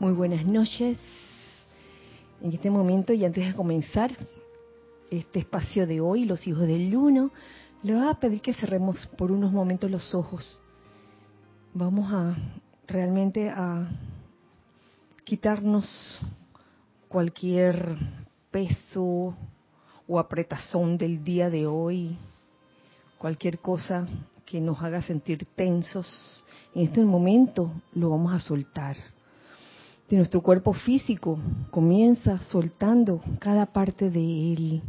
Muy buenas noches. En este momento y antes de comenzar este espacio de hoy, los hijos del uno, le voy a pedir que cerremos por unos momentos los ojos. Vamos a realmente a quitarnos cualquier peso o apretazón del día de hoy, cualquier cosa que nos haga sentir tensos. En este momento lo vamos a soltar de nuestro cuerpo físico. Comienza soltando cada parte de él.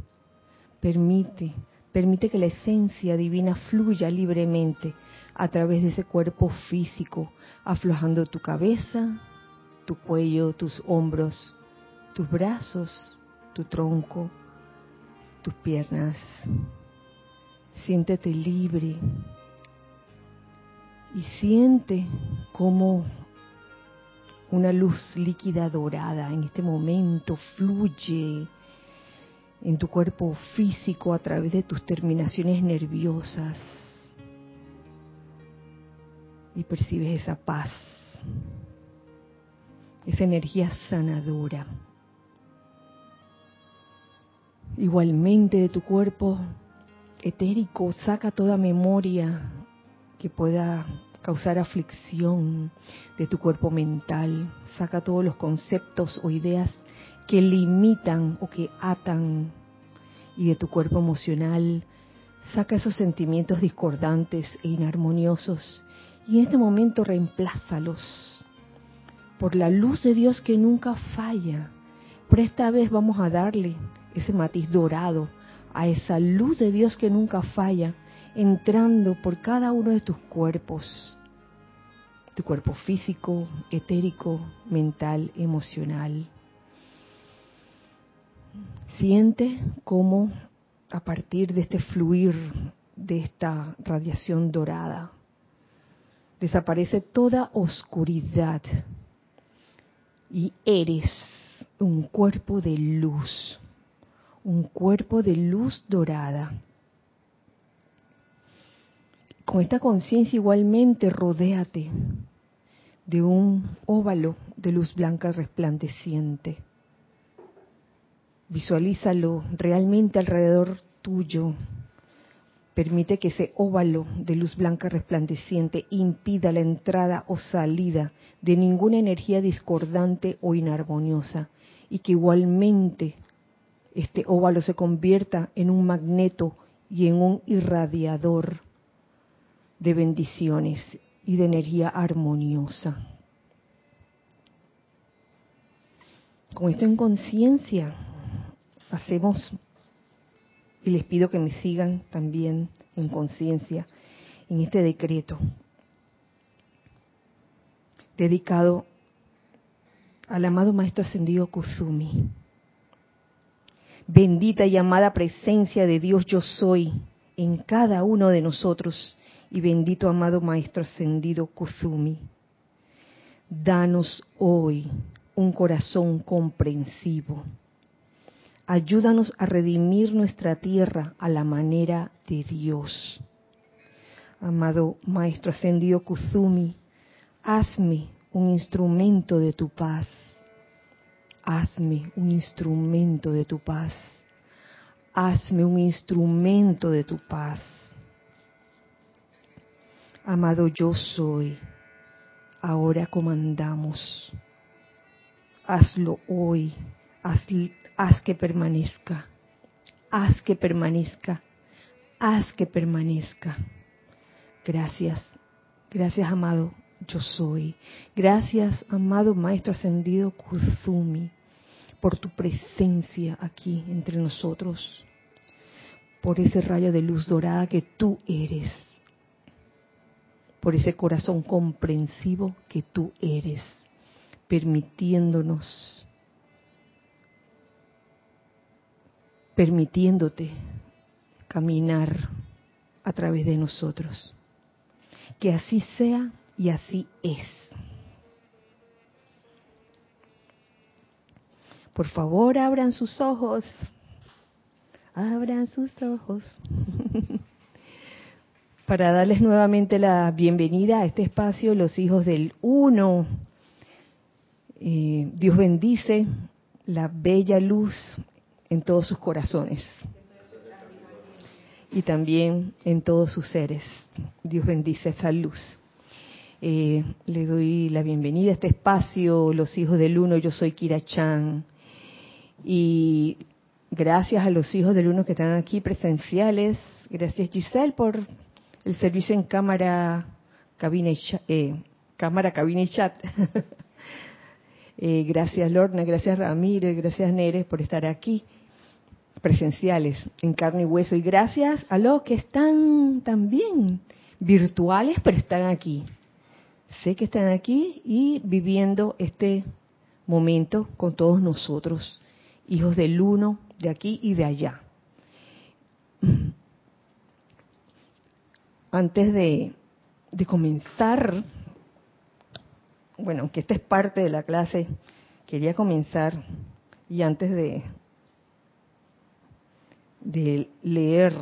Permite, permite que la esencia divina fluya libremente a través de ese cuerpo físico, aflojando tu cabeza, tu cuello, tus hombros, tus brazos, tu tronco, tus piernas. Siéntete libre y siente cómo una luz líquida dorada en este momento fluye en tu cuerpo físico a través de tus terminaciones nerviosas y percibes esa paz, esa energía sanadora. Igualmente de tu cuerpo etérico saca toda memoria que pueda causar aflicción de tu cuerpo mental. Saca todos los conceptos o ideas que limitan o que atan y de tu cuerpo emocional. Saca esos sentimientos discordantes e inarmoniosos y en este momento reemplázalos por la luz de Dios que nunca falla. Pero esta vez vamos a darle ese matiz dorado a esa luz de Dios que nunca falla entrando por cada uno de tus cuerpos, tu cuerpo físico, etérico, mental, emocional. Siente cómo a partir de este fluir de esta radiación dorada desaparece toda oscuridad y eres un cuerpo de luz, un cuerpo de luz dorada con esta conciencia igualmente rodéate de un óvalo de luz blanca resplandeciente. Visualízalo realmente alrededor tuyo. Permite que ese óvalo de luz blanca resplandeciente impida la entrada o salida de ninguna energía discordante o inarmoniosa y que igualmente este óvalo se convierta en un magneto y en un irradiador de bendiciones y de energía armoniosa. Con esto en conciencia, hacemos, y les pido que me sigan también en conciencia, en este decreto dedicado al amado Maestro Ascendido Kuzumi. Bendita y amada presencia de Dios yo soy en cada uno de nosotros y bendito amado Maestro Ascendido Kuzumi, danos hoy un corazón comprensivo. Ayúdanos a redimir nuestra tierra a la manera de Dios. Amado Maestro Ascendido Kuzumi, hazme un instrumento de tu paz. Hazme un instrumento de tu paz. Hazme un instrumento de tu paz Amado yo soy, ahora comandamos. Hazlo hoy, haz, haz que permanezca, haz que permanezca, haz que permanezca. Gracias, gracias amado yo soy. Gracias amado Maestro Ascendido Kuzumi por tu presencia aquí entre nosotros, por ese rayo de luz dorada que tú eres por ese corazón comprensivo que tú eres, permitiéndonos, permitiéndote caminar a través de nosotros. Que así sea y así es. Por favor, abran sus ojos. Abran sus ojos. para darles nuevamente la bienvenida a este espacio, los hijos del uno. Eh, Dios bendice la bella luz en todos sus corazones y también en todos sus seres. Dios bendice esa luz. Eh, le doy la bienvenida a este espacio, los hijos del uno, yo soy Kira Chan. Y gracias a los hijos del uno que están aquí presenciales, gracias Giselle por el servicio en cámara, cabina y chat, eh, cámara, cabina y chat. Eh, gracias Lorna, gracias Ramírez, gracias Neres por estar aquí presenciales, en carne y hueso. Y gracias a los que están también virtuales, pero están aquí. Sé que están aquí y viviendo este momento con todos nosotros, hijos del uno, de aquí y de allá. Antes de, de comenzar, bueno, aunque esta es parte de la clase, quería comenzar y antes de, de leer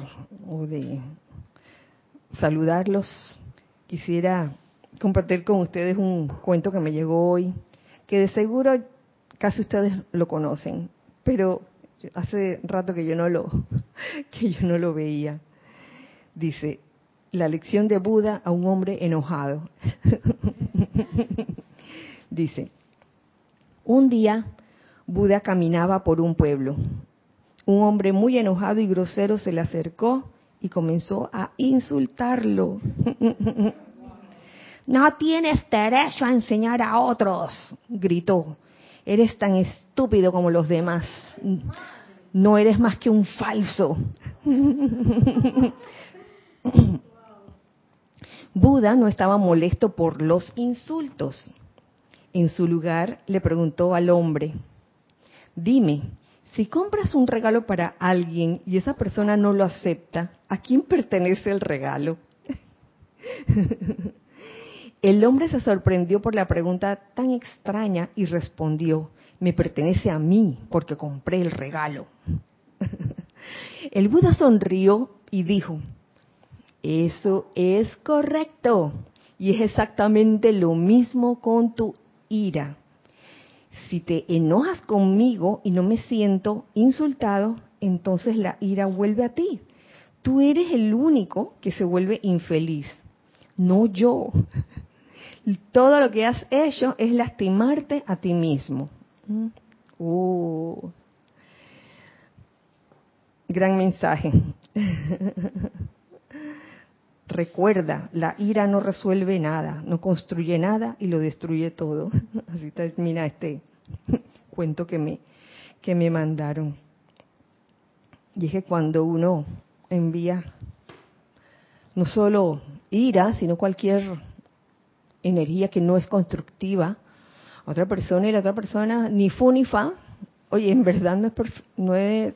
o de saludarlos, quisiera compartir con ustedes un cuento que me llegó hoy, que de seguro casi ustedes lo conocen, pero hace rato que yo no lo que yo no lo veía. Dice, la lección de Buda a un hombre enojado. Dice, un día Buda caminaba por un pueblo. Un hombre muy enojado y grosero se le acercó y comenzó a insultarlo. No tienes derecho a enseñar a otros, gritó. Eres tan estúpido como los demás. No eres más que un falso. Buda no estaba molesto por los insultos. En su lugar le preguntó al hombre, dime, si compras un regalo para alguien y esa persona no lo acepta, ¿a quién pertenece el regalo? el hombre se sorprendió por la pregunta tan extraña y respondió, me pertenece a mí porque compré el regalo. el Buda sonrió y dijo, eso es correcto. Y es exactamente lo mismo con tu ira. Si te enojas conmigo y no me siento insultado, entonces la ira vuelve a ti. Tú eres el único que se vuelve infeliz, no yo. Todo lo que has hecho es lastimarte a ti mismo. Uh. Gran mensaje. Recuerda, la ira no resuelve nada, no construye nada y lo destruye todo. Así termina este cuento que me, que me mandaron. Dije cuando uno envía no solo ira, sino cualquier energía que no es constructiva a otra persona y la otra persona ni fu ni fa, oye, en verdad no es, no es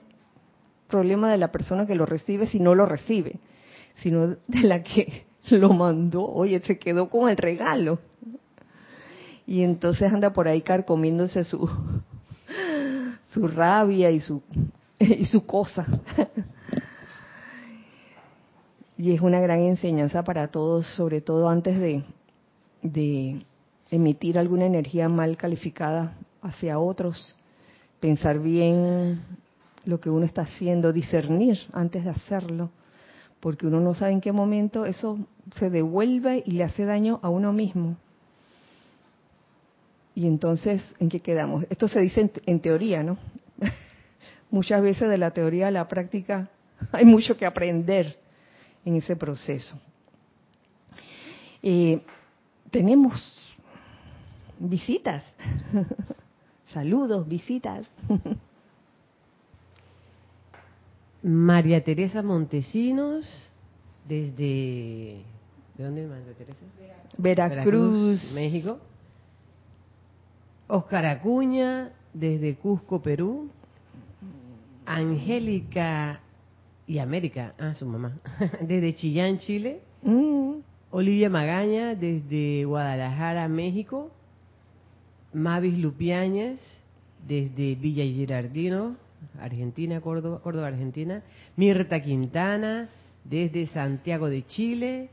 problema de la persona que lo recibe si no lo recibe sino de la que lo mandó, oye, se quedó con el regalo. Y entonces anda por ahí carcomiéndose su, su rabia y su, y su cosa. Y es una gran enseñanza para todos, sobre todo antes de, de emitir alguna energía mal calificada hacia otros, pensar bien lo que uno está haciendo, discernir antes de hacerlo porque uno no sabe en qué momento eso se devuelve y le hace daño a uno mismo. Y entonces, ¿en qué quedamos? Esto se dice en, teoría, ¿no? Muchas veces de la teoría a la práctica hay mucho que aprender en ese proceso. Eh, tenemos visitas, saludos, visitas. María Teresa Montesinos, desde... ¿De dónde María Teresa? Veracruz. México. Oscar Acuña, desde Cusco, Perú. Angélica y América, ah, su mamá, desde Chillán, Chile. Mm. Olivia Magaña, desde Guadalajara, México. Mavis Lupiáñez, desde Villa Girardino, Argentina, Córdoba, Córdoba, Argentina. Mirta Quintana, desde Santiago de Chile.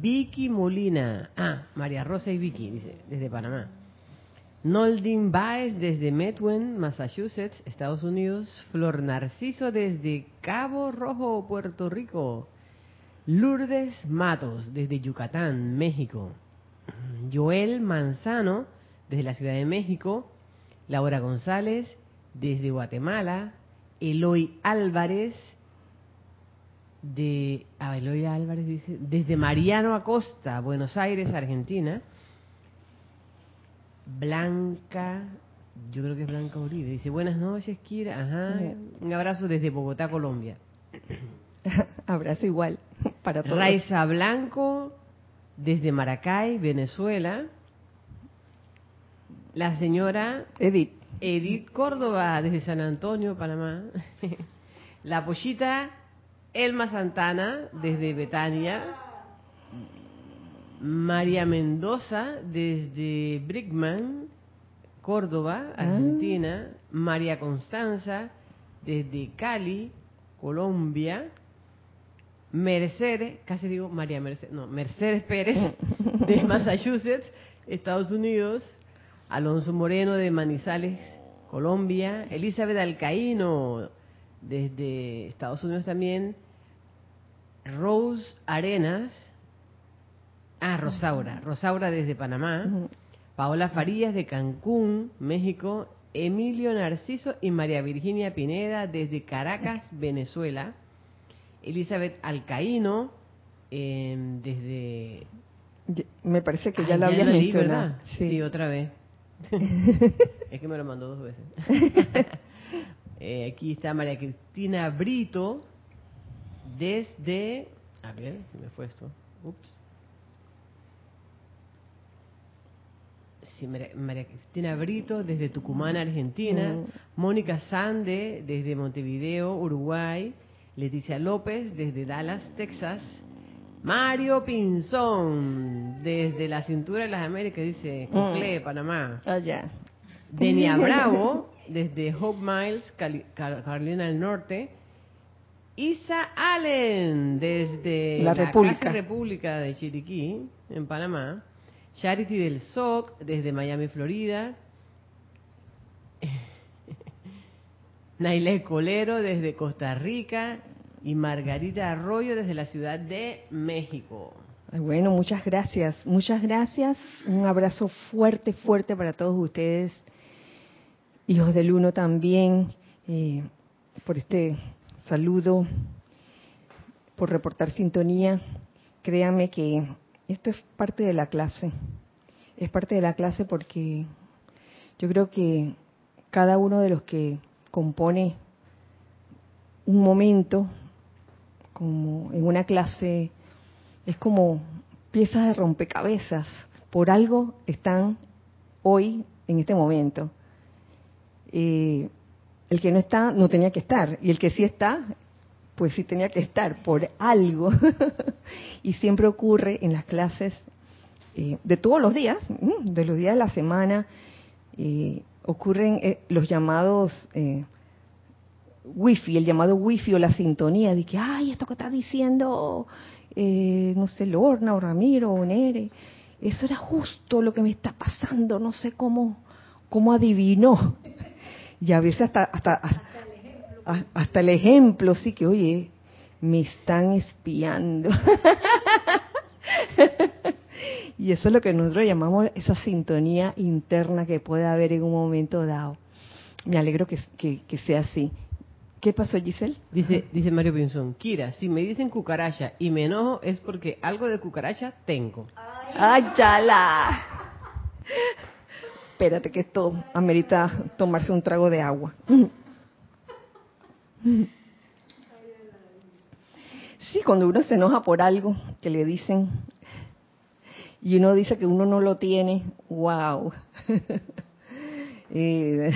Vicky Molina, ah, María Rosa y Vicky, dice, desde Panamá. Noldin Baez desde Methuen, Massachusetts, Estados Unidos. Flor Narciso desde Cabo Rojo, Puerto Rico. Lourdes Matos desde Yucatán, México. Joel Manzano desde la Ciudad de México. Laura González desde Guatemala. Eloy Álvarez de ah, Eloy Álvarez dice desde Mariano Acosta, Buenos Aires, Argentina. Blanca, yo creo que es Blanca Uribe, dice, buenas noches, Kira, ajá, un abrazo desde Bogotá, Colombia. abrazo igual para todos. Raiza Blanco, desde Maracay, Venezuela. La señora Edith. Edith Córdoba, desde San Antonio, Panamá. La pollita Elma Santana, desde Betania. María Mendoza desde Brickman, Córdoba, ah. Argentina. María Constanza desde Cali, Colombia. Mercedes, casi digo María Mercedes, no, Mercedes Pérez de Massachusetts, Estados Unidos. Alonso Moreno de Manizales, Colombia. Elizabeth Alcaíno desde Estados Unidos también. Rose Arenas Ah, Rosaura. Rosaura desde Panamá. Paola Farías de Cancún, México. Emilio Narciso y María Virginia Pineda desde Caracas, Venezuela. Elizabeth Alcaíno em, desde... Me parece que ya la había mencionado. Sí. otra vez. es que me lo mandó dos veces. Eh, aquí está María Cristina Brito desde... A ver, se me fue esto. Ups. María Cristina Brito desde Tucumán, Argentina, mm. Mónica Sande desde Montevideo, Uruguay, Leticia López desde Dallas, Texas, Mario Pinzón desde la cintura de las Américas, dice Coclé, mm. Panamá. Oh, Denia Bravo desde Hope Miles, Carolina del Norte. Isa Allen desde la, República. República de Chiriquí, en Panamá. Charity del SOC desde Miami, Florida. Naile Colero desde Costa Rica y Margarita Arroyo desde la Ciudad de México. Bueno, muchas gracias, muchas gracias. Un abrazo fuerte, fuerte para todos ustedes, hijos del uno también, eh, por este saludo, por reportar sintonía. Créame que esto es parte de la clase. Es parte de la clase porque yo creo que cada uno de los que compone un momento, como en una clase, es como piezas de rompecabezas. Por algo están hoy en este momento. Eh, el que no está no tenía que estar y el que sí está pues sí tenía que estar por algo. y siempre ocurre en las clases eh, de todos los días, de los días de la semana, eh, ocurren los llamados wifi, el llamado wifi o la sintonía de que, ay, esto que está diciendo, no sé, Lorna o Ramiro o Nere, eso era justo lo que me está pasando, no sé cómo, cómo adivinó. Y a veces hasta, hasta, hasta el ejemplo, sí que, oye, me están espiando. y eso es lo que nosotros llamamos esa sintonía interna que puede haber en un momento dado. Me alegro que, que, sea así. ¿Qué pasó, Giselle? Dice, dice Mario Pinzón, Kira, si me dicen cucaracha y me enojo es porque algo de cucaracha tengo. ¡Ay, chala! Espérate que esto amerita tomarse un trago de agua. Sí, cuando uno se enoja por algo que le dicen y uno dice que uno no lo tiene, wow. Eh,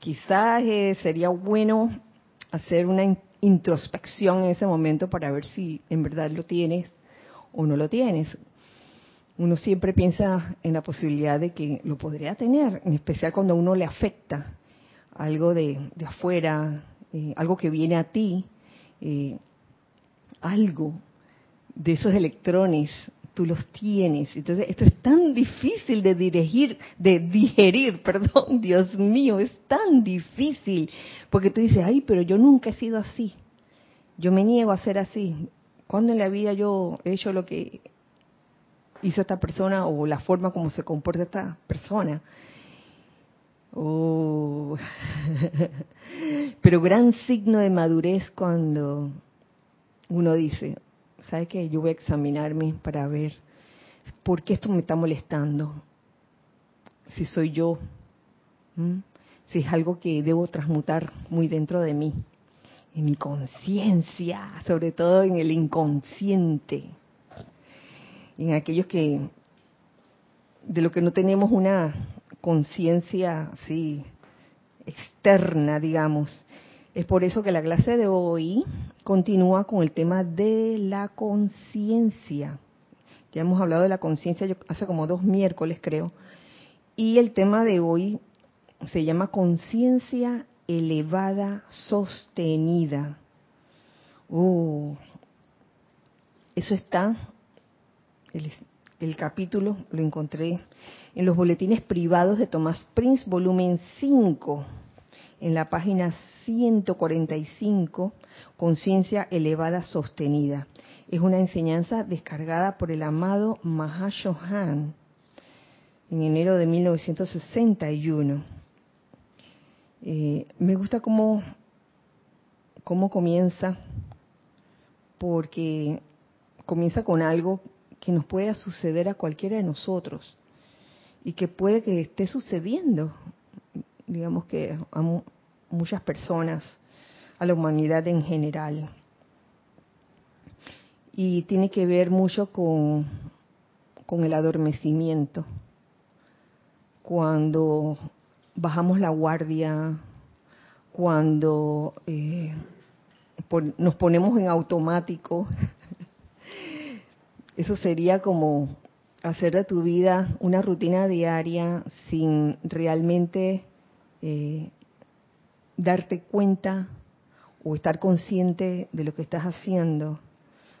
quizás eh, sería bueno hacer una introspección en ese momento para ver si en verdad lo tienes o no lo tienes. Uno siempre piensa en la posibilidad de que lo podría tener, en especial cuando a uno le afecta algo de, afuera, eh, algo que viene a ti, eh, algo de esos electrones tú los tienes. Entonces, esto es tan difícil de dirigir, de digerir, perdón, Dios mío, es tan difícil. Porque tú dices, ay, pero yo nunca he sido así. Yo me niego a ser así. ¿Cuándo en la vida yo he hecho lo que hizo esta persona o la forma como se comporta esta persona? Oh. Pero gran signo de madurez cuando uno dice, ¿sabe qué? Yo voy a examinarme para ver por qué esto me está molestando. Si soy yo, si es algo que debo transmutar muy dentro de mí, en mi conciencia, sobre todo en el inconsciente, en aquellos que de lo que no tenemos una conciencia así externa, digamos. Es por eso que la clase de hoy continúa con el tema de la conciencia. Ya hemos hablado de la conciencia hace como dos miércoles, creo. Y el tema de hoy se llama conciencia elevada sostenida. Uh, eso está, el, el capítulo lo encontré en los boletines privados de Tomás Prince, volumen 5, en la página 145, Conciencia elevada sostenida. Es una enseñanza descargada por el amado Mahashohan en enero de 1961. Eh, me gusta cómo, cómo comienza, porque comienza con algo que nos pueda suceder a cualquiera de nosotros y que puede que esté sucediendo, digamos que a muchas personas, a la humanidad en general. Y tiene que ver mucho con, con el adormecimiento. Cuando bajamos la guardia, cuando eh, nos ponemos en automático, eso sería como hacer de tu vida una rutina diaria sin realmente eh, darte cuenta o estar consciente de lo que estás haciendo.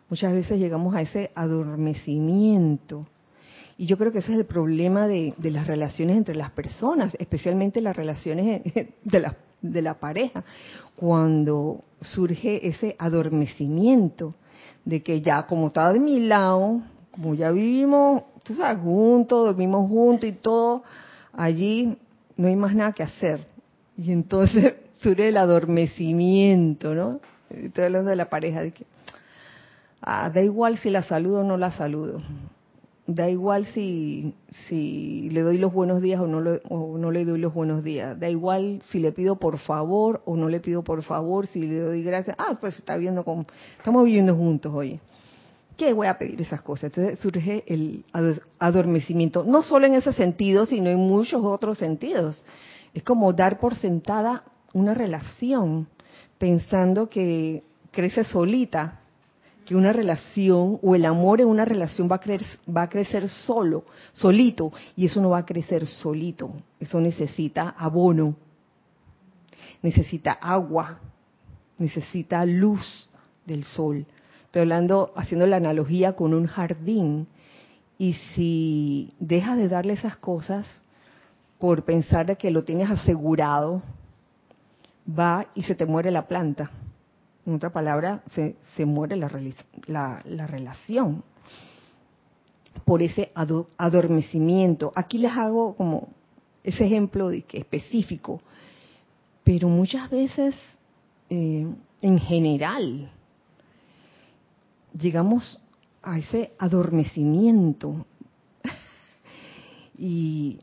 Muchas veces llegamos a ese adormecimiento. Y yo creo que ese es el problema de, las relaciones entre las personas, especialmente las relaciones de la, de la pareja, cuando surge ese adormecimiento de que ya como está de mi lado, como ya vivimos tú sabes, juntos, dormimos juntos y todo, allí no hay más nada que hacer. Y entonces surge el adormecimiento, ¿no? Estoy hablando de la pareja, de que, ah, da igual si la saludo o no la saludo. Da igual si, si le doy los buenos días o no, o no le doy los buenos días. Da igual si le pido por favor o no le pido por favor, si le doy gracias. Ah, pues está viendo como, estamos viviendo juntos, hoy qué voy a pedir esas cosas? Entonces surge el adormecimiento, no solo en ese sentido, sino en muchos otros sentidos. Es como dar por sentada una relación, pensando que crece solita, que una relación o el amor en una relación va a, crecer, va a crecer solo, solito, y eso no va a crecer solito, eso necesita abono, necesita agua, necesita luz del sol. Estoy hablando, haciendo la analogía con un jardín. Y si dejas de darle esas cosas por pensar que lo tienes asegurado, va y se te muere la planta. En otra palabra, se, muere la, la, la, relación por ese adormecimiento. Aquí les hago como ese ejemplo específico, pero muchas veces eh, en general llegamos a ese adormecimiento y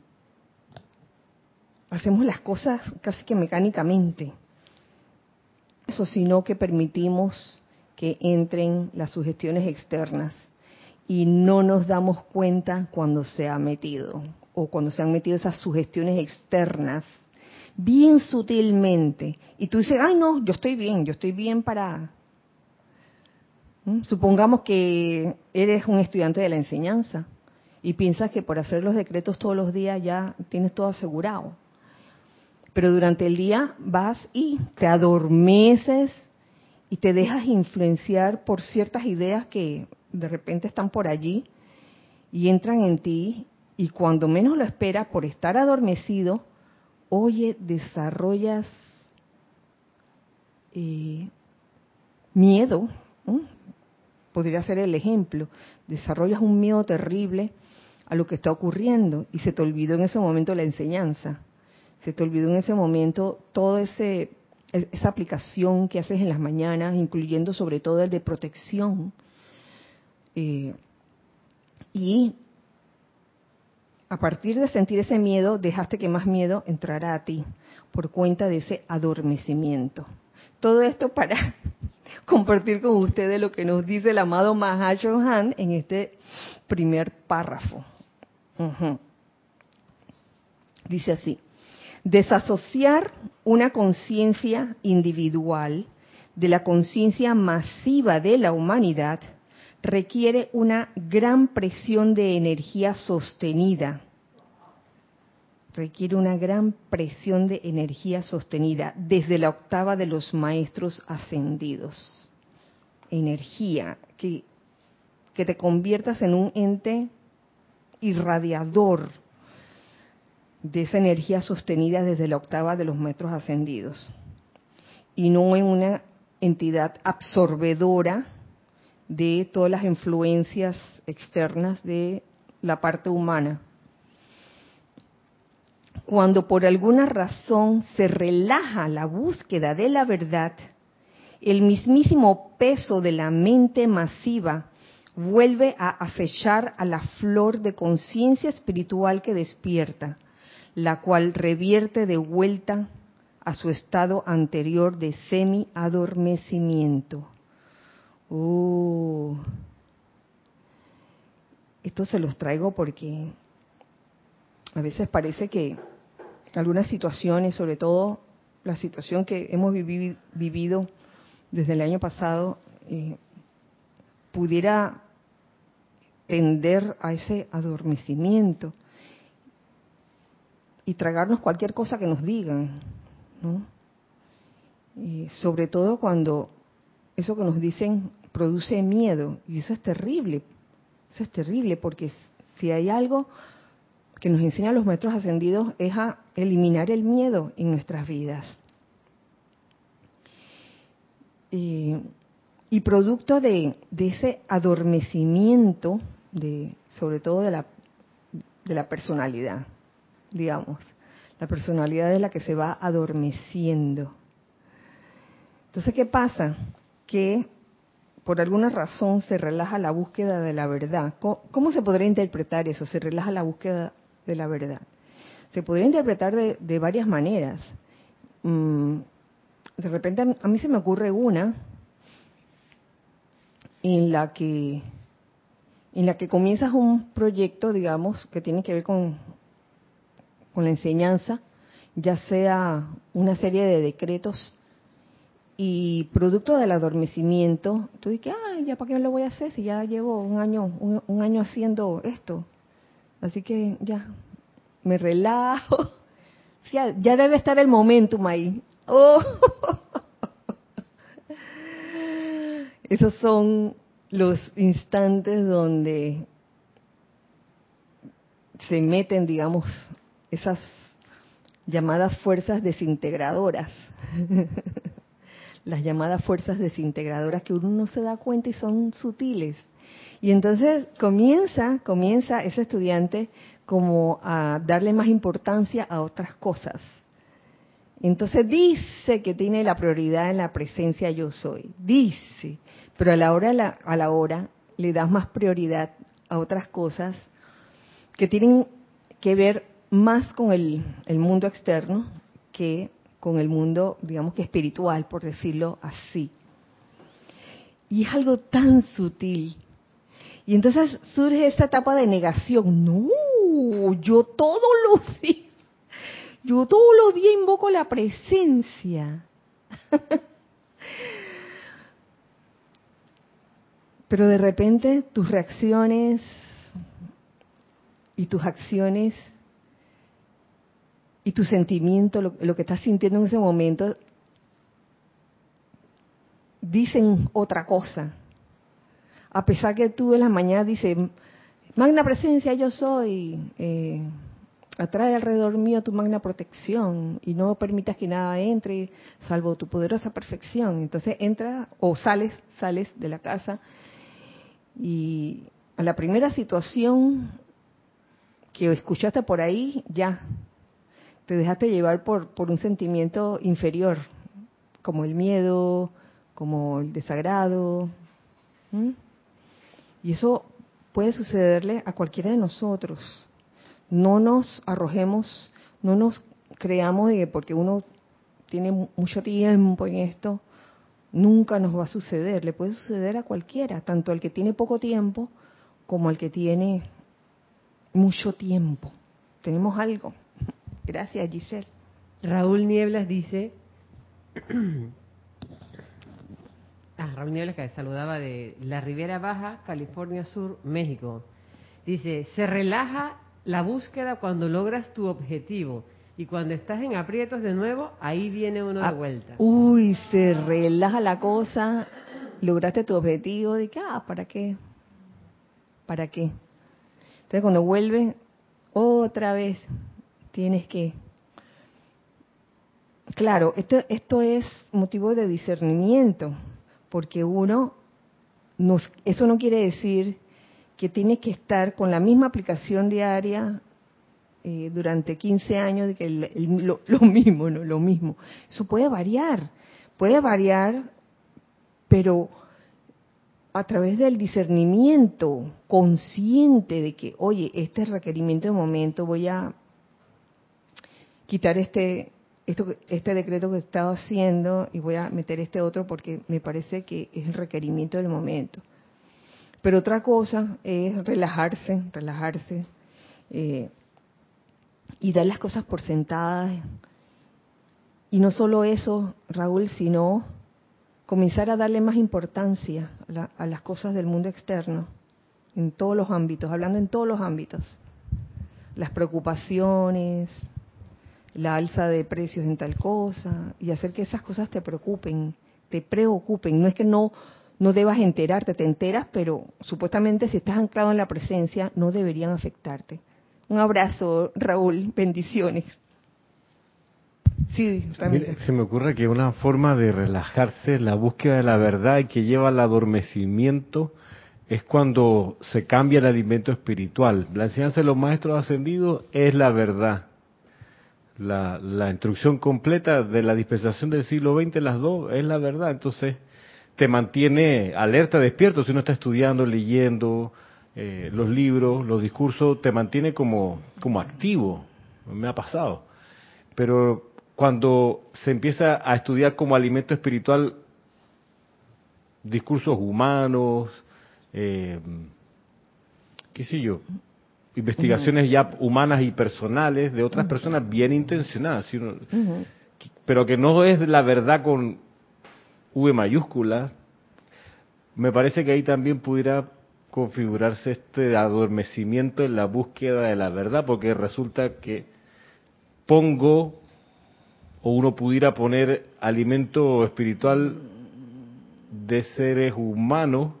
hacemos las cosas casi que mecánicamente. Eso sino que permitimos que entren las sugestiones externas y no nos damos cuenta cuando se ha metido o cuando se han metido esas sugestiones externas bien sutilmente y tú dices, ay no, yo estoy bien, yo estoy bien para. Supongamos que eres un estudiante de la enseñanza y piensas que por hacer los decretos todos los días ya tienes todo asegurado. Pero durante el día vas y te adormeces y te dejas influenciar por ciertas ideas que de repente están por allí y entran en ti y cuando menos lo esperas por estar adormecido, oye, desarrollas eh, miedo, podría ser el ejemplo, desarrollas un miedo terrible a lo que está ocurriendo y se te olvidó en ese momento la enseñanza, se te olvidó en ese momento toda ese esa aplicación que haces en las mañanas, incluyendo sobre todo el de protección. Eh, y a partir de sentir ese miedo, dejaste que más miedo entrara a ti por cuenta de ese adormecimiento. Todo esto para compartir con ustedes lo que nos dice el amado Han en este primer párrafo. Dice así, desasociar una conciencia individual de la conciencia masiva de la humanidad requiere una gran presión de energía sostenida. Requiere una gran presión de energía sostenida desde la octava de los maestros ascendidos. Energía, que, que te conviertas en un ente irradiador de esa energía sostenida desde la octava de los metros ascendidos y no en una entidad absorbedora de todas las influencias externas de la parte humana. Cuando por alguna razón se relaja la búsqueda de la verdad, el mismísimo peso de la mente masiva vuelve a acechar a la flor de conciencia espiritual que despierta, la cual revierte de vuelta a su estado anterior de semi-adormecimiento. Uh. Esto se los traigo porque a veces parece que algunas situaciones, sobre todo la situación que hemos vivido desde el año pasado, eh, pudiera tender a ese adormecimiento y tragarnos cualquier cosa que nos digan, ¿no? Y sobre todo cuando eso que nos dicen produce miedo, y eso es terrible, eso es terrible, porque si hay algo que nos enseñan los maestros ascendidos es a eliminar el miedo en nuestras vidas. Y, producto de, de, ese adormecimiento, de, sobre todo de la, de la personalidad, digamos. La personalidad es la que se va adormeciendo. Entonces, ¿qué pasa? Que por alguna razón se relaja la búsqueda de la verdad. ¿Cómo, se podría interpretar eso? Se relaja la búsqueda de la verdad. Se podría interpretar de, varias maneras. Mm, de repente a mí se me ocurre una en la que en la que comienzas un proyecto, digamos, que tiene que ver con con la enseñanza, ya sea una serie de decretos y producto del adormecimiento, tú dices, ay, ya para qué lo voy a hacer si ya llevo un año, un, año haciendo esto. Así que ya, me relajo. Ya, debe estar el momentum ahí. Oh. Esos son los instantes donde se meten, digamos, esas llamadas fuerzas desintegradoras. Las llamadas fuerzas desintegradoras que uno no se da cuenta y son sutiles. Y entonces comienza, comienza ese estudiante como a darle más importancia a otras cosas. Entonces dice que tiene la prioridad en la presencia yo soy, dice, pero a la hora a la hora le das más prioridad a otras cosas que tienen que ver más con el, mundo externo que con el mundo, digamos que espiritual, por decirlo así. Y es algo tan sutil. Y entonces surge esa etapa de negación. No, yo todos los días, yo todos los días invoco la presencia. Pero de repente tus reacciones y tus acciones y tu sentimiento, lo, que estás sintiendo en ese momento, dicen otra cosa. A pesar que tú en la mañana dices, magna presencia, yo soy. Eh, atrae alrededor mío tu magna protección y no permitas que nada entre salvo tu poderosa perfección. Entonces entra o sales, sales de la casa y a la primera situación que escuchaste por ahí, ya te dejaste llevar por, por un sentimiento inferior, como el miedo, como el desagrado. Y eso puede sucederle a cualquiera de nosotros. No nos arrojemos, no nos creamos de que porque uno tiene mucho tiempo en esto, nunca nos va a suceder. Le puede suceder a cualquiera, tanto al que tiene poco tiempo como al que tiene mucho tiempo. Tenemos algo. Gracias, Giselle. Raúl Nieblas dice, Raúl que saludaba de la Ribera Baja, California Sur, México. Dice, se relaja la búsqueda cuando logras tu objetivo. Y cuando estás en aprietos de nuevo, ahí viene uno de ah, vuelta. Uy, se relaja la cosa, lograste tu objetivo, de que, ah, ¿para qué? ¿Para qué? Entonces cuando vuelve, otra vez, tienes que... Claro, esto, esto es motivo de discernimiento, porque uno, nos, eso no quiere decir que tiene que estar con la misma aplicación diaria eh, durante 15 años, de que lo, lo, mismo, no, lo mismo. Eso puede variar, puede variar, pero a través del discernimiento consciente de que, oye, este requerimiento de momento voy a quitar este esto, este decreto que estaba haciendo y voy a meter este otro porque me parece que es el requerimiento del momento. Pero otra cosa es relajarse, relajarse eh, y dar las cosas por sentadas. Y no solo eso, Raúl, sino comenzar a darle más importancia a, las cosas del mundo externo, en todos los ámbitos, hablando en todos los ámbitos. Las preocupaciones, la alza de precios en tal cosa, y hacer que esas cosas te preocupen, te preocupen. No es que no no debas enterarte, te enteras, pero supuestamente si estás anclado en la presencia no deberían afectarte. Un abrazo, Raúl, bendiciones. Sí, se me ocurre que una forma de relajarse, la búsqueda de la verdad y que lleva al adormecimiento es cuando se cambia el alimento espiritual. La enseñanza de los maestros ascendidos es la verdad. La, la instrucción completa de la dispensación del siglo XX, las dos, es la verdad. Entonces, te mantiene alerta, despierto. Si uno está estudiando, leyendo eh, los libros, los discursos, te mantiene como, como activo. Me ha pasado. Pero cuando se empieza a estudiar como alimento espiritual discursos humanos, eh, qué sé yo, investigaciones ya humanas y personales de otras personas bien intencionadas, pero que no es la verdad con V mayúscula, me parece que ahí también pudiera configurarse este adormecimiento en la búsqueda de la verdad, porque resulta que pongo o uno pudiera poner alimento espiritual de seres humanos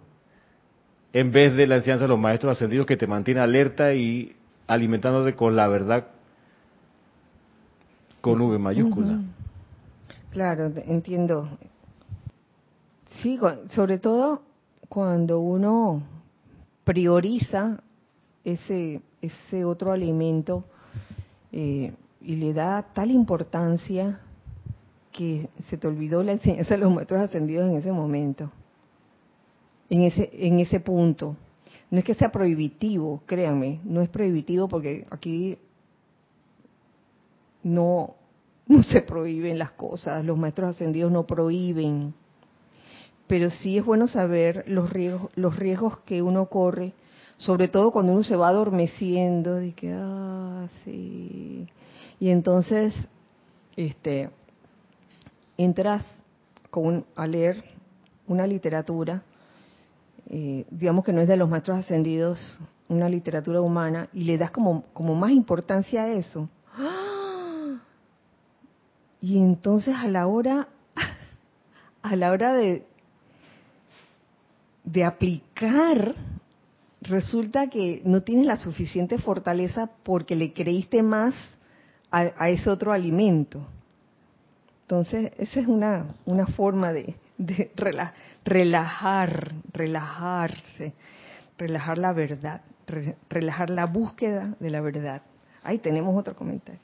en vez de la enseñanza de los maestros ascendidos que te mantiene alerta y alimentándote con la verdad con V mayúscula. Claro, entiendo. Sí, sobre todo cuando uno prioriza ese, ese otro alimento eh, y le da tal importancia que se te olvidó la enseñanza de los maestros ascendidos en ese momento, en ese, en ese punto. No es que sea prohibitivo, créanme, no es prohibitivo porque aquí no, no se prohíben las cosas, los maestros ascendidos no prohíben pero sí es bueno saber los riesgos, los riesgos que uno corre, sobre todo cuando uno se va adormeciendo, de que, ah, sí. Y entonces, este, entras con a leer una literatura, eh, digamos que no es de los maestros ascendidos, una literatura humana, y le das como, como más importancia a eso. Y entonces a la hora, a la hora de, de aplicar resulta que no tienes la suficiente fortaleza porque le creíste más a, ese otro alimento. Entonces, esa es una, una forma de, de relajar, relajarse, relajar la verdad, relajar la búsqueda de la verdad. Ahí tenemos otro comentario.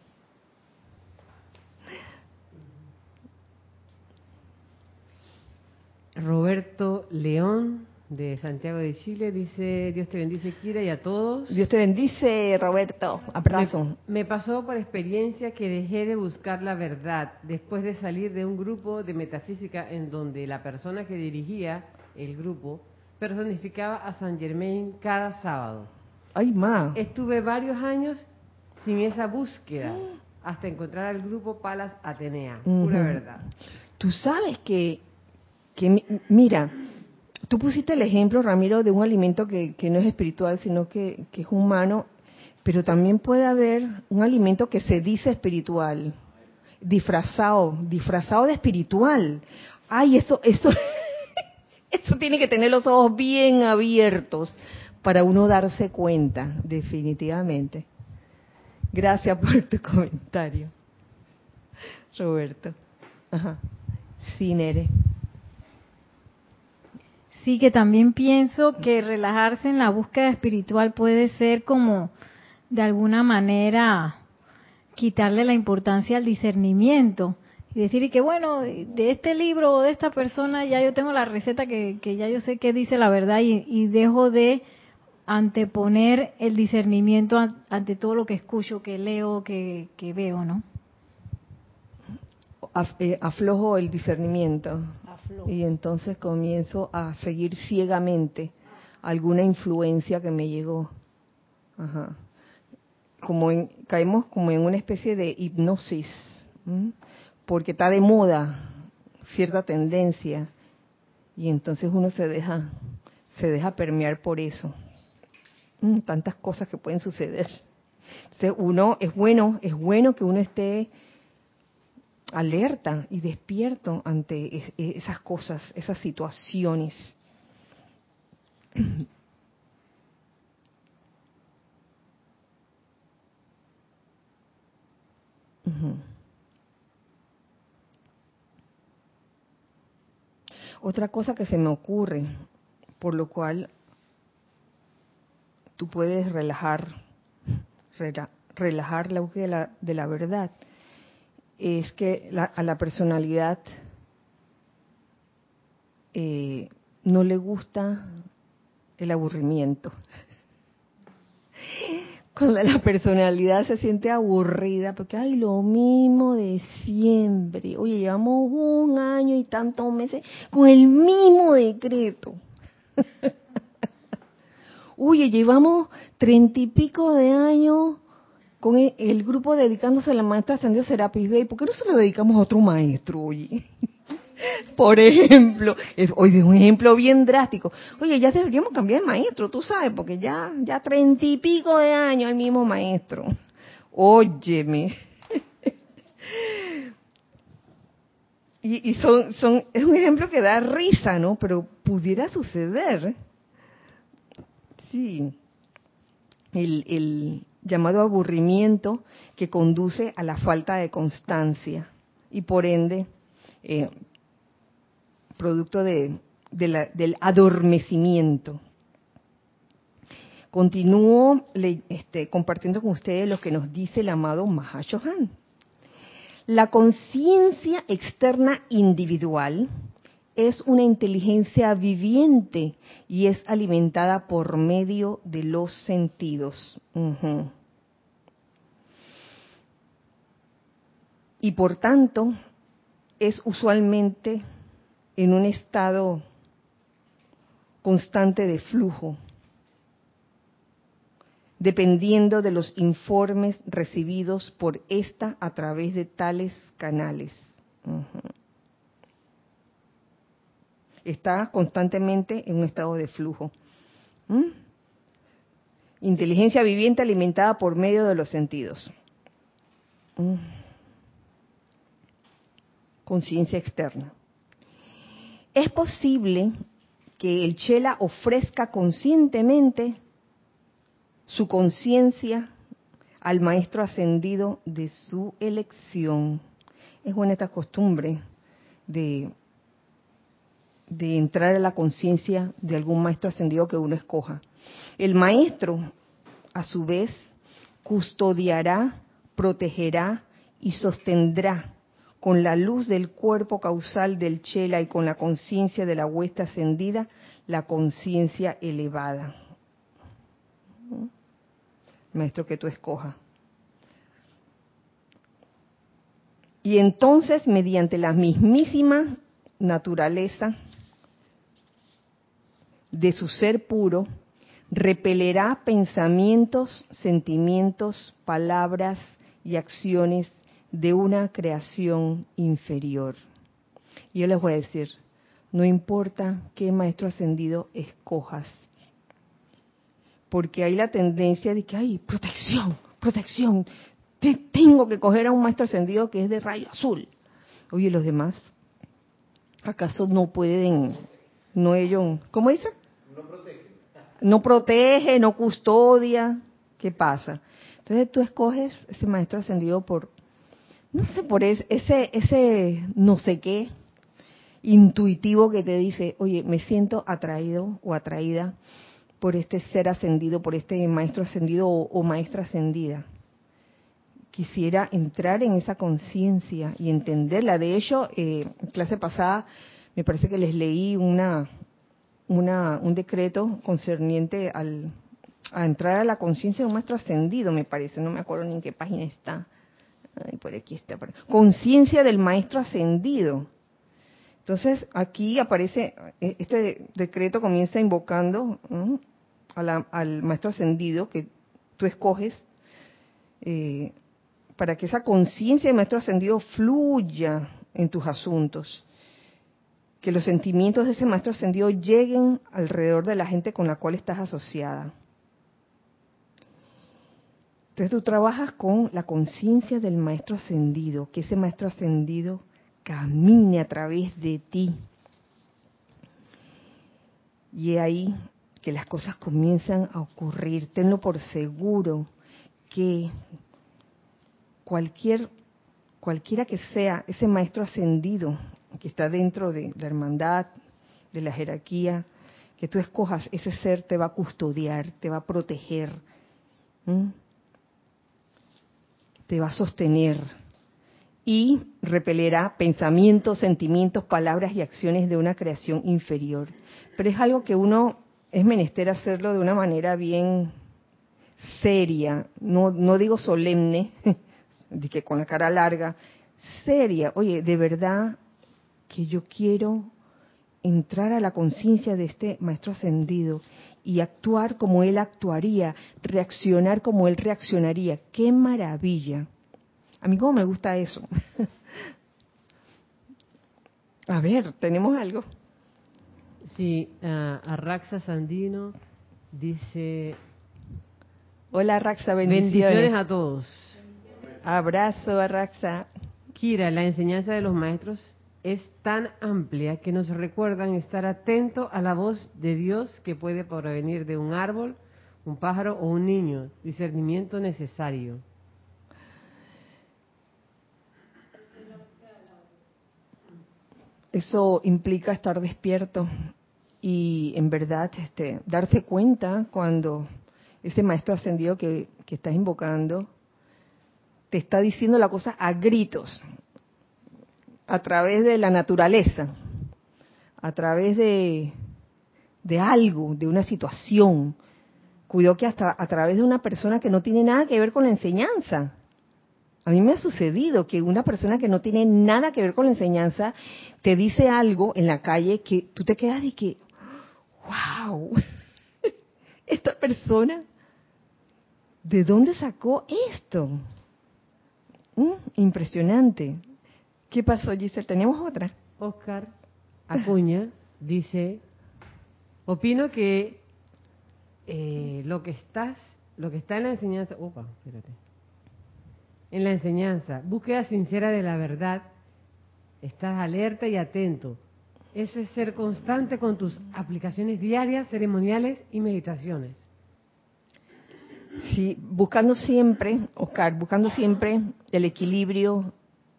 Roberto León de Santiago de Chile dice, Dios te bendice Kira y a todos. Dios te bendice Roberto, abrazo. Me, pasó por experiencia que dejé de buscar la verdad después de salir de un grupo de metafísica en donde la persona que dirigía el grupo personificaba a San Germain cada sábado. Ay, ma. Estuve varios años sin esa búsqueda hasta encontrar al grupo Palas Atenea, pura verdad. Tú sabes que, que mira, Tú pusiste el ejemplo, Ramiro, de un alimento que, no es espiritual, sino que, es humano, pero también puede haber un alimento que se dice espiritual, disfrazado, disfrazado de espiritual. Ay, eso, eso, eso tiene que tener los ojos bien abiertos para uno darse cuenta, definitivamente. Gracias por tu comentario, Roberto. Ajá. Sí, Nere. Sí, que también pienso que relajarse en la búsqueda espiritual puede ser como de alguna manera quitarle la importancia al discernimiento y decir que bueno, de este libro o de esta persona ya yo tengo la receta que, ya yo sé que dice la verdad y, dejo de anteponer el discernimiento ante todo lo que escucho, que leo, que, que veo, ¿no? Eh, aflojo el discernimiento y entonces comienzo a seguir ciegamente alguna influencia que me llegó. Ajá. Como caemos como en una especie de hipnosis, porque está de moda cierta tendencia y entonces uno se deja se deja permear por eso. tantas cosas que pueden suceder. Entonces uno es bueno, es bueno que uno esté alerta y despierto ante esas cosas, esas situaciones. Otra cosa que se me ocurre, por lo cual tú puedes relajar, relajar la búsqueda de la, de la verdad, es que a la personalidad eh, no le gusta el aburrimiento. Cuando la personalidad se siente aburrida, porque hay lo mismo de siempre. Oye, llevamos un año y tantos meses con el mismo decreto. Oye, llevamos treinta y pico de años con el, grupo dedicándose a la maestra Ascendió Serapis Bay, ¿por qué no se lo dedicamos a otro maestro, oye? Por ejemplo, es, oye, un ejemplo bien drástico. Oye, ya deberíamos cambiar de maestro, tú sabes, porque ya, ya treinta y pico de años el mismo maestro. Óyeme. Y, y son, son, es un ejemplo que da risa, ¿no? Pero pudiera suceder. Sí. El, el, llamado aburrimiento que conduce a la falta de constancia y por ende eh, producto de, del adormecimiento. Continúo este, compartiendo con ustedes lo que nos dice el amado Mahashohan. La conciencia externa individual es una inteligencia viviente y es alimentada por medio de los sentidos. Y por tanto, es usualmente en un estado constante de flujo, dependiendo de los informes recibidos por esta a través de tales canales está constantemente en un estado de flujo. ¿Mm? Inteligencia viviente alimentada por medio de los sentidos. ¿Mm? Conciencia externa. Es posible que el Chela ofrezca conscientemente su conciencia al maestro ascendido de su elección. Es buena esta costumbre de, de entrar a la conciencia de algún maestro ascendido que uno escoja. El maestro, a su vez, custodiará, protegerá y sostendrá con la luz del cuerpo causal del chela y con la conciencia de la huesta ascendida, la conciencia elevada. Maestro que tú escojas. Y entonces, mediante la mismísima naturaleza de su ser puro, repelerá pensamientos, sentimientos, palabras y acciones de una creación inferior. Y yo les voy a decir, no importa qué maestro ascendido escojas, porque hay la tendencia de que hay protección, protección, tengo que coger a un maestro ascendido que es de rayo azul. Oye, los demás, ¿acaso no pueden, no ellos, ¿cómo dice? No protege. No custodia, ¿qué pasa? Entonces tú escoges ese maestro ascendido por no sé, por ese, ese no sé qué intuitivo que te dice, oye, me siento atraído o atraída por este ser ascendido, por este maestro ascendido o, maestra ascendida. Quisiera entrar en esa conciencia y entenderla. De hecho, eh, clase pasada me parece que les leí una, una, un decreto concerniente al, a entrar a la conciencia de un maestro ascendido, me parece, no me acuerdo ni en qué página está por aquí está. Conciencia del maestro ascendido. Entonces, aquí aparece, eh, este decreto comienza invocando al maestro ascendido que tú escoges eh, para que esa conciencia del maestro ascendido fluya en tus asuntos. Que los sentimientos de ese maestro ascendido lleguen alrededor de la gente con la cual estás asociada. Entonces tú trabajas con la conciencia del maestro ascendido, que ese maestro ascendido camine a través de ti. Y ahí que las cosas comienzan a ocurrir. Tenlo por seguro que cualquier cualquiera que sea ese maestro ascendido que está dentro de la hermandad, de la jerarquía, que tú escojas, ese ser te va a custodiar, te va a proteger te va a sostener y repelerá pensamientos, sentimientos, palabras y acciones de una creación inferior. Pero es algo que uno es menester hacerlo de una manera bien seria, no, no digo solemne, de que con la cara larga, seria. Oye, de verdad que yo quiero entrar a la conciencia de este maestro ascendido y actuar como él actuaría, reaccionar como él reaccionaría. ¡Qué maravilla! A mí cómo me gusta eso. a ver, tenemos algo. Sí, uh, Arraxa Sandino dice... Hola Arraxa, bendiciones. Bendiciones a todos. Abrazo Arraxa. Kira, la enseñanza de los maestros es tan amplia que nos recuerdan estar atento a la voz de Dios que puede provenir de un árbol, un pájaro o un niño. Discernimiento necesario. Eso implica estar despierto y en verdad este, darse cuenta cuando ese maestro ascendido que, que estás invocando te está diciendo la cosa a gritos, a través de la naturaleza, a través de, de algo, de una situación. Cuidado que hasta a través de una persona que no tiene nada que ver con la enseñanza. A mí me ha sucedido que una persona que no tiene nada que ver con la enseñanza te dice algo en la calle que tú te quedas y que, wow, esta persona, ¿de dónde sacó esto? Mm, impresionante. ¿Qué pasó, Giselle? ¿Tenemos otra? Oscar Acuña dice, opino que eh, lo que estás, lo que está en la enseñanza, opa, espérate, en la enseñanza, búsqueda sincera de la verdad, estás alerta y atento. Eso es ser constante con tus aplicaciones diarias, ceremoniales y meditaciones. Sí, buscando siempre, Oscar, buscando siempre el equilibrio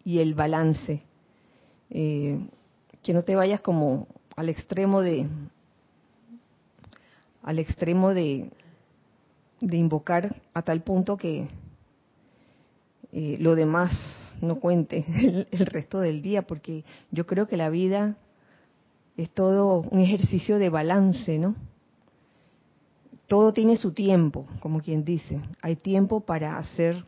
y el balance. Eh, que no te vayas como al extremo de al extremo de, de invocar a tal punto que eh, lo demás no cuente el, resto del día, porque yo creo que la vida es todo un ejercicio de balance, ¿no? Todo tiene su tiempo, como quien dice. Hay tiempo para hacer,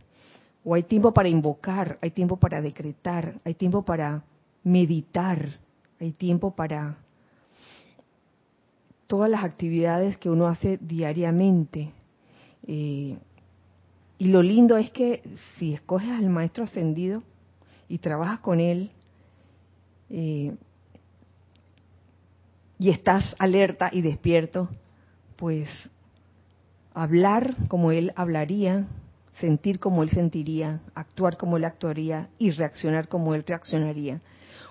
o hay tiempo para invocar, hay tiempo para decretar, hay tiempo para meditar, hay tiempo para todas las actividades que uno hace diariamente. Eh, y lo lindo es que si escoges al maestro ascendido y trabajas con él eh, y estás alerta y despierto, pues hablar como él hablaría, sentir como él sentiría, actuar como él actuaría y reaccionar como él reaccionaría.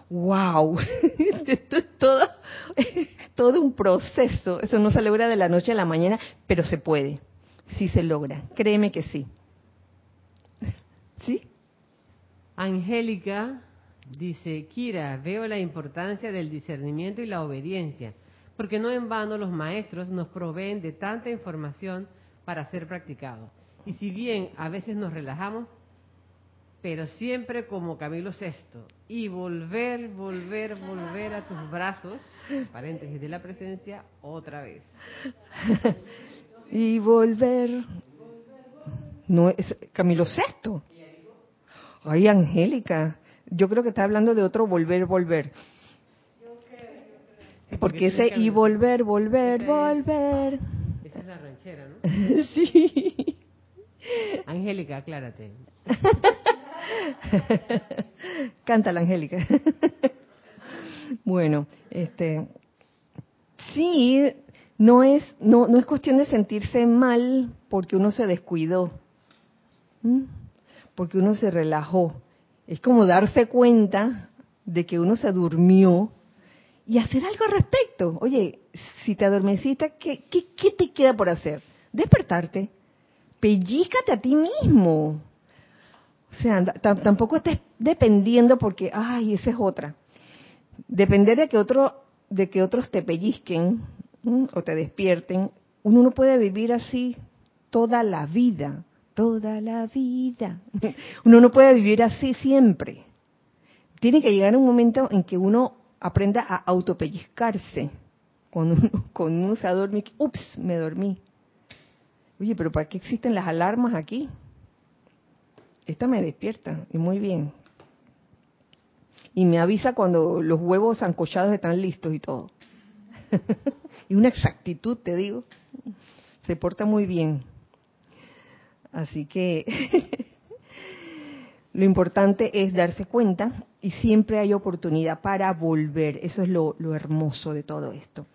¡Wow! Esto es todo, todo un proceso. Eso no se logra de la noche a la mañana, pero se puede. Sí se logra. Créeme que sí. ¿Sí? Angélica dice, Kira, veo la importancia del discernimiento y la obediencia, porque no en vano los maestros nos proveen de tanta información para ser practicado. Y si bien a veces nos relajamos, pero siempre como Camilo VI, y volver, volver, volver a tus brazos, paréntesis de la presencia, otra vez. y volver. No es Camilo VI. Ay, Angélica, yo creo que está hablando de otro volver, volver. Porque ese y volver, volver, volver. Esa es la ranchera, ¿no? sí. Angélica, aclárate. Cántala, Angélica. bueno, este sí, no es no no es cuestión de sentirse mal porque uno se descuidó. Porque uno se relajó. Es como darse cuenta de que uno se durmió y hacer algo al respecto. Oye, si te adormeciste, ¿qué, qué, qué te queda por hacer? Despertarte. Pellícate a ti mismo. O sea, tampoco estés dependiendo porque, ay, esa es otra. Depender de que otro, de que otros te pellizquen o te despierten, uno no puede vivir así toda la vida, toda la vida. Uno no puede vivir así siempre. Tiene que llegar un momento en que uno aprenda a autopellizcarse. Cuando uno, cuando uno se duerme, ups, me dormí. Oye, pero ¿para qué existen las alarmas aquí? esta me despierta, y muy bien. Y me avisa cuando los huevos ancochados están listos y todo. y una exactitud, te digo. Se porta muy bien. Así que lo importante es darse cuenta y siempre hay oportunidad para volver. Eso es lo hermoso de todo esto.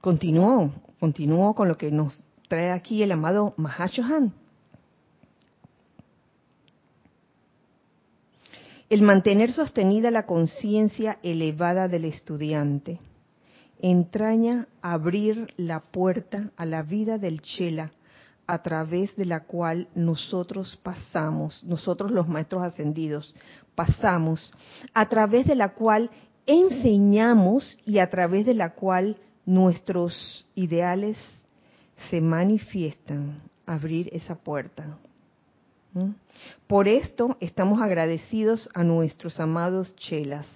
Continúo, continúo con lo que nos trae aquí el amado Mahashohan. El mantener sostenida la conciencia elevada del estudiante entraña abrir la puerta a la vida del Chela a través de la cual nosotros pasamos, nosotros los maestros ascendidos, pasamos, a través de la cual enseñamos y a través de la cual nuestros ideales se manifiestan, abrir esa puerta. Por esto estamos agradecidos a nuestros amados chelas.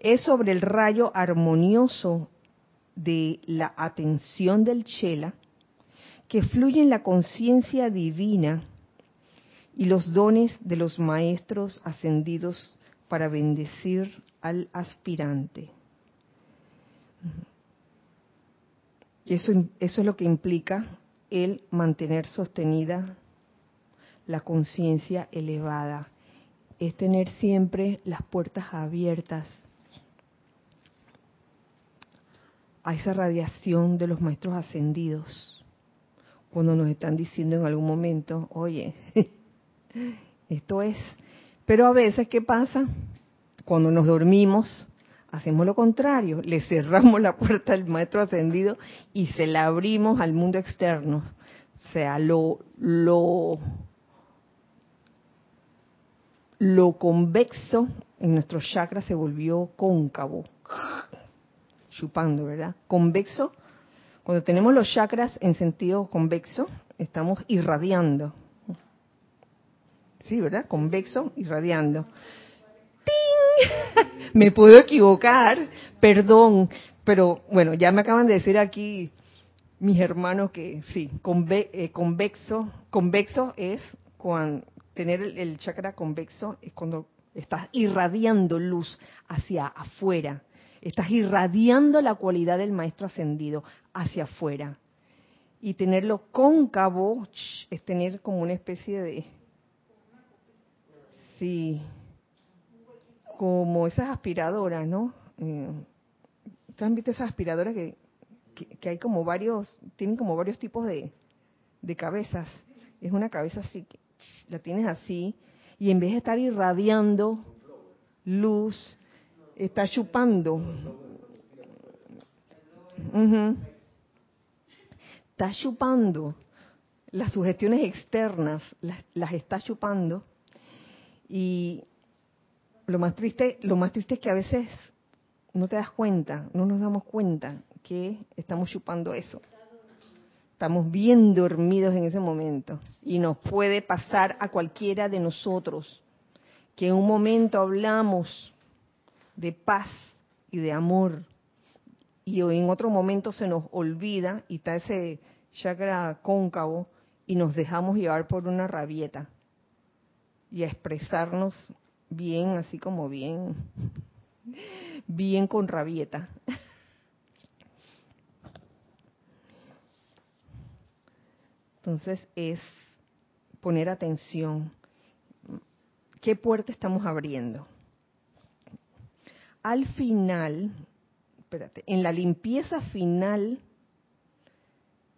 Es sobre el rayo armonioso de la atención del chela que fluye en la conciencia divina y los dones de los maestros ascendidos para bendecir al aspirante. Y eso, eso es lo que implica el mantener sostenida la conciencia elevada. Es tener siempre las puertas abiertas a esa radiación de los maestros ascendidos. Cuando nos están diciendo en algún momento, oye, esto es. Pero a veces, ¿qué pasa? Cuando nos dormimos, hacemos lo contrario, le cerramos la puerta al maestro ascendido y se la abrimos al mundo externo. O sea, lo, lo, lo convexo en nuestro chakra se volvió cóncavo, chupando, ¿verdad? Convexo, cuando tenemos los chakras en sentido convexo, estamos irradiando. Sí, ¿verdad? Convexo, irradiando. ¡Ting! me puedo equivocar, perdón, pero bueno, ya me acaban de decir aquí mis hermanos que sí, eh, convexo, convexo es cuando tener el chakra convexo es cuando estás irradiando luz hacia afuera, estás irradiando la cualidad del maestro ascendido hacia afuera. Y tenerlo cóncavo es tener como una especie de... Sí, como esas aspiradoras, ¿no? Eh, han visto esas aspiradoras que, que, hay como varios, tienen como varios tipos de, de cabezas? Es una cabeza así, la tienes así, y en vez de estar irradiando luz, está chupando. Está chupando. Las sugestiones externas las, las está chupando. Y lo más triste, lo más triste es que a veces no te das cuenta, no nos damos cuenta que estamos chupando eso. Estamos bien dormidos en ese momento y nos puede pasar a cualquiera de nosotros que en un momento hablamos de paz y de amor y en otro momento se nos olvida y está ese chakra cóncavo y nos dejamos llevar por una rabieta y a expresarnos bien, así como bien, bien con rabieta. Entonces es poner atención. ¿Qué puerta estamos abriendo? Al final, espérate, en la limpieza final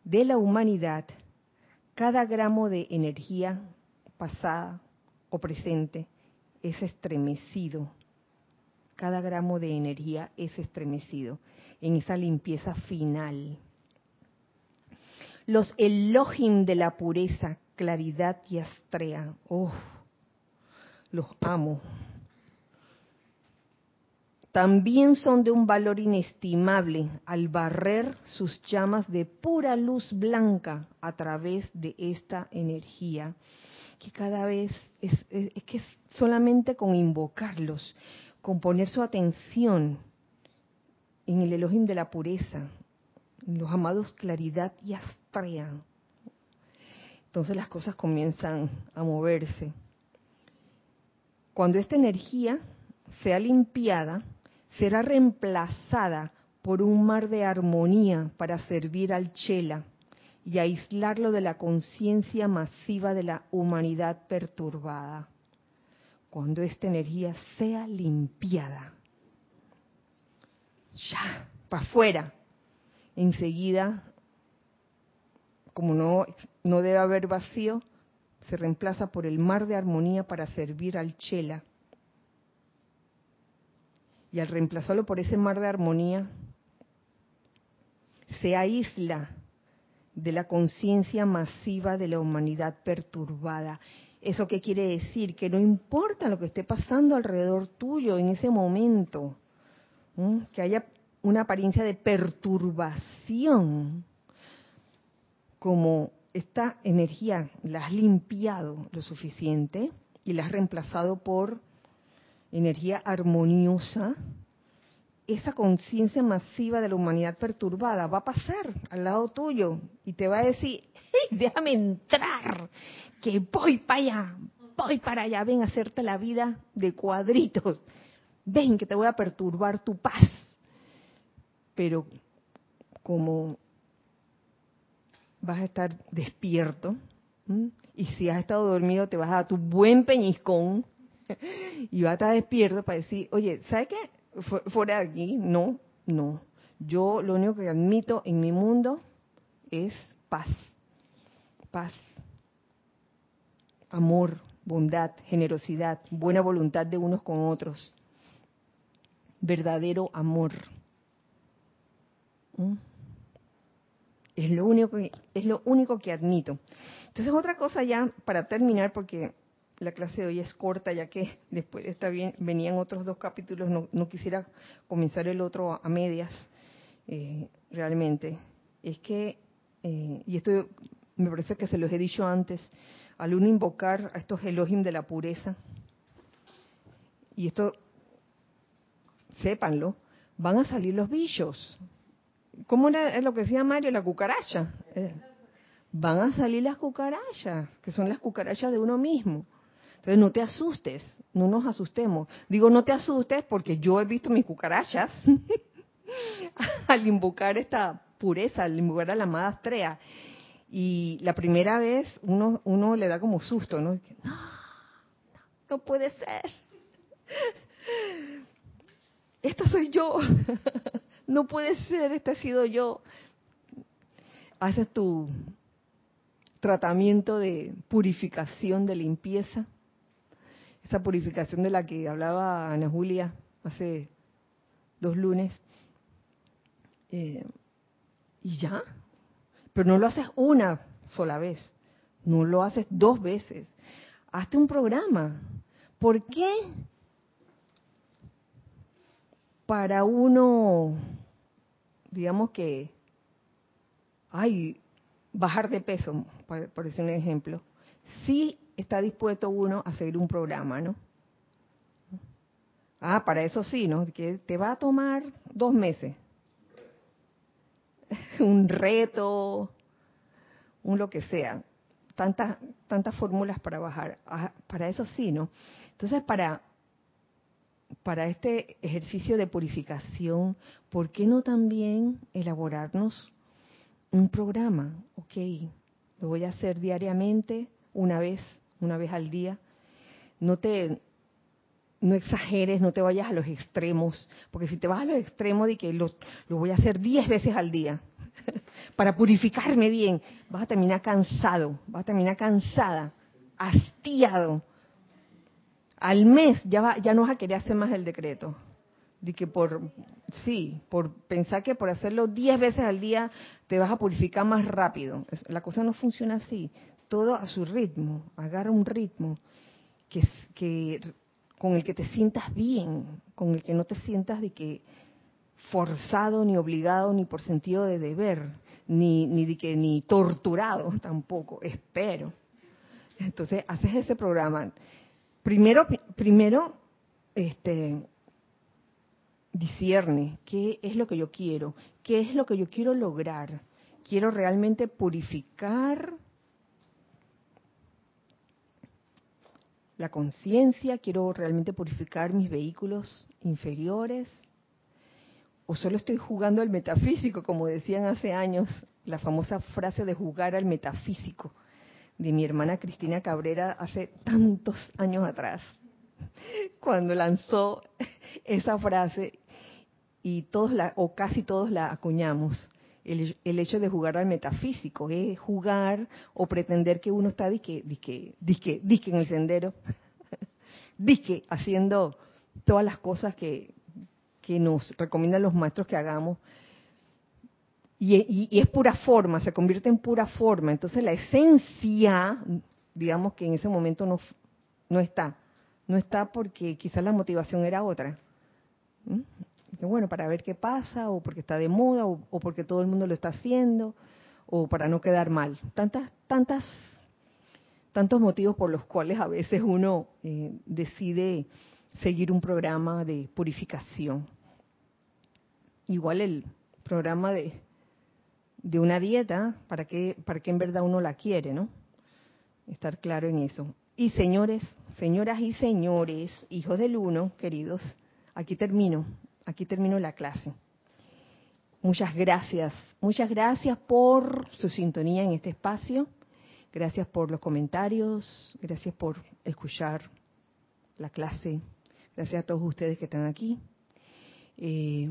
de la humanidad, cada gramo de energía pasada o presente es estremecido. Cada gramo de energía es estremecido en esa limpieza final los Elohim de la pureza, claridad y astrea. Oh, los amo. También son de un valor inestimable al barrer sus llamas de pura luz blanca a través de esta energía, que cada vez es, es que solamente con invocarlos, con poner su atención en el Elohim de la pureza, los amados claridad y astrea. Entonces las cosas comienzan a moverse. Cuando esta energía sea limpiada, será reemplazada por un mar de armonía para servir al Chela y aislarlo de la conciencia masiva de la humanidad perturbada. Cuando esta energía sea limpiada, ya, para afuera, enseguida, como no, no debe haber vacío, se reemplaza por el mar de armonía para servir al chela. Y al reemplazarlo por ese mar de armonía, se aísla de la conciencia masiva de la humanidad perturbada. ¿Eso qué quiere decir? Que no importa lo que esté pasando alrededor tuyo en ese momento, que haya una apariencia de perturbación, como esta energía la has limpiado lo suficiente y la has reemplazado por energía armoniosa, esa conciencia masiva de la humanidad perturbada va a pasar al lado tuyo y te va a decir, déjame entrar, que voy para allá, voy para allá, ven a hacerte la vida de cuadritos, ven que te voy a perturbar tu paz pero como vas a estar despierto, y si has estado dormido te vas a dar tu buen peñiscón y vas a estar despierto para decir, oye, ¿sabes qué? Fuera de aquí, no, no. Yo lo único que admito en mi mundo es paz, paz, amor, bondad, generosidad, buena voluntad de unos con otros. verdadero amor. ¿Mm? Es lo único que, es lo único que admito. Entonces otra cosa ya para terminar porque la clase de hoy es corta ya que después está bien venían otros dos capítulos no, no quisiera comenzar el otro a medias eh, realmente es que eh, y esto me parece que se los he dicho antes al uno invocar a estos Elohim de la pureza y esto sépanlo van a salir los bichos ¿Cómo era lo que decía Mario? La cucaracha. Eh, van a salir las cucarachas, que son las cucarachas de uno mismo. Entonces no te asustes, no nos asustemos. Digo no te asustes porque yo he visto mis cucarachas al invocar esta pureza, al invocar a la amada. Y la primera vez uno, uno le da como susto, ¿no? No, no puede ser. Esta soy yo. no puede ser, este ha sido yo. Haces tu tratamiento de purificación, de limpieza, esa purificación de la que hablaba Ana Julia hace dos lunes. Eh, y ya, pero no lo haces una sola vez, no lo haces dos veces. Hazte un programa. ¿Por qué para uno, digamos que, ay, bajar de peso, por, decir un ejemplo, sí está dispuesto uno a seguir un programa, ¿no? Ah, para eso sí, ¿no? Que te va a tomar dos meses. un reto, un lo que sea. Tantas, tantas fórmulas para bajar. Ah, para eso sí, ¿no? Entonces, para para este ejercicio de purificación, ¿por qué no también elaborarnos un programa? Ok, lo voy a hacer diariamente, una vez, una vez al día. No te, no exageres, no te vayas a los extremos, porque si te vas a los extremos de que lo, lo voy a hacer diez veces al día para purificarme bien, vas a terminar cansado, vas a terminar cansada, hastiado al mes ya, va, ya no vas a querer hacer más el decreto. De que por, sí, por pensar que por hacerlo 10 veces al día te vas a purificar más rápido. La cosa no funciona así. Todo a su ritmo. Agarra un ritmo que, que con el que te sientas bien, con el que no te sientas de que forzado ni obligado ni por sentido de deber, ni, ni de que ni torturado tampoco, espero. Entonces haces ese programa primero, primero, este, qué es lo que yo quiero, qué es lo que yo quiero lograr. Quiero realmente purificar la conciencia, quiero realmente purificar mis vehículos inferiores, o solo estoy jugando al metafísico, como decían hace años, la famosa frase de jugar al metafísico de mi hermana Cristina Cabrera hace tantos años atrás, cuando lanzó esa frase y todos o casi todos la acuñamos. El, hecho de jugar al metafísico, es jugar o pretender que uno está disque, disque, disque, disque en el sendero, disque haciendo todas las cosas que, nos recomiendan los maestros que hagamos, y, es pura forma, se convierte en pura forma. Entonces la esencia, digamos que en ese momento no, no está. No está porque quizás la motivación era otra. ¿Mm? Bueno, para ver qué pasa, o porque está de moda, o, porque todo el mundo lo está haciendo, o para no quedar mal. Tantas, tantas, tantos motivos por los cuales a veces uno eh, decide seguir un programa de purificación. Igual el programa de de una dieta, ¿para qué, para qué en verdad uno la quiere, no? Estar claro en eso. Y señores, señoras y señores, hijos del uno, queridos, aquí termino, aquí termino la clase. Muchas gracias, muchas gracias por su sintonía en este espacio, gracias por los comentarios, gracias por escuchar la clase, gracias a todos ustedes que están aquí. Eh,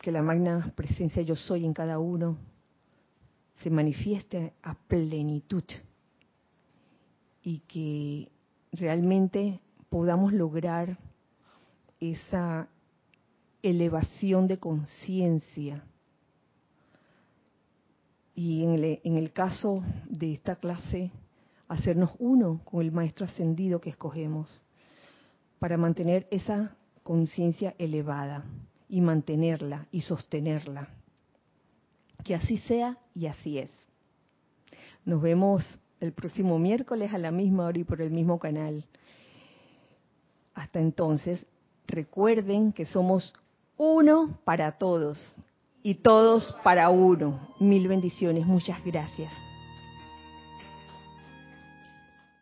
que la magna presencia yo soy en cada uno se manifieste a plenitud y que realmente podamos lograr esa elevación de conciencia. Y en el, caso de esta clase, hacernos uno con el maestro ascendido que escogemos para mantener esa conciencia elevada y mantenerla y sostenerla. Que así sea y así es. Nos vemos el próximo miércoles a la misma hora y por el mismo canal. Hasta entonces, recuerden que somos uno para todos y todos para uno. Mil bendiciones, muchas gracias.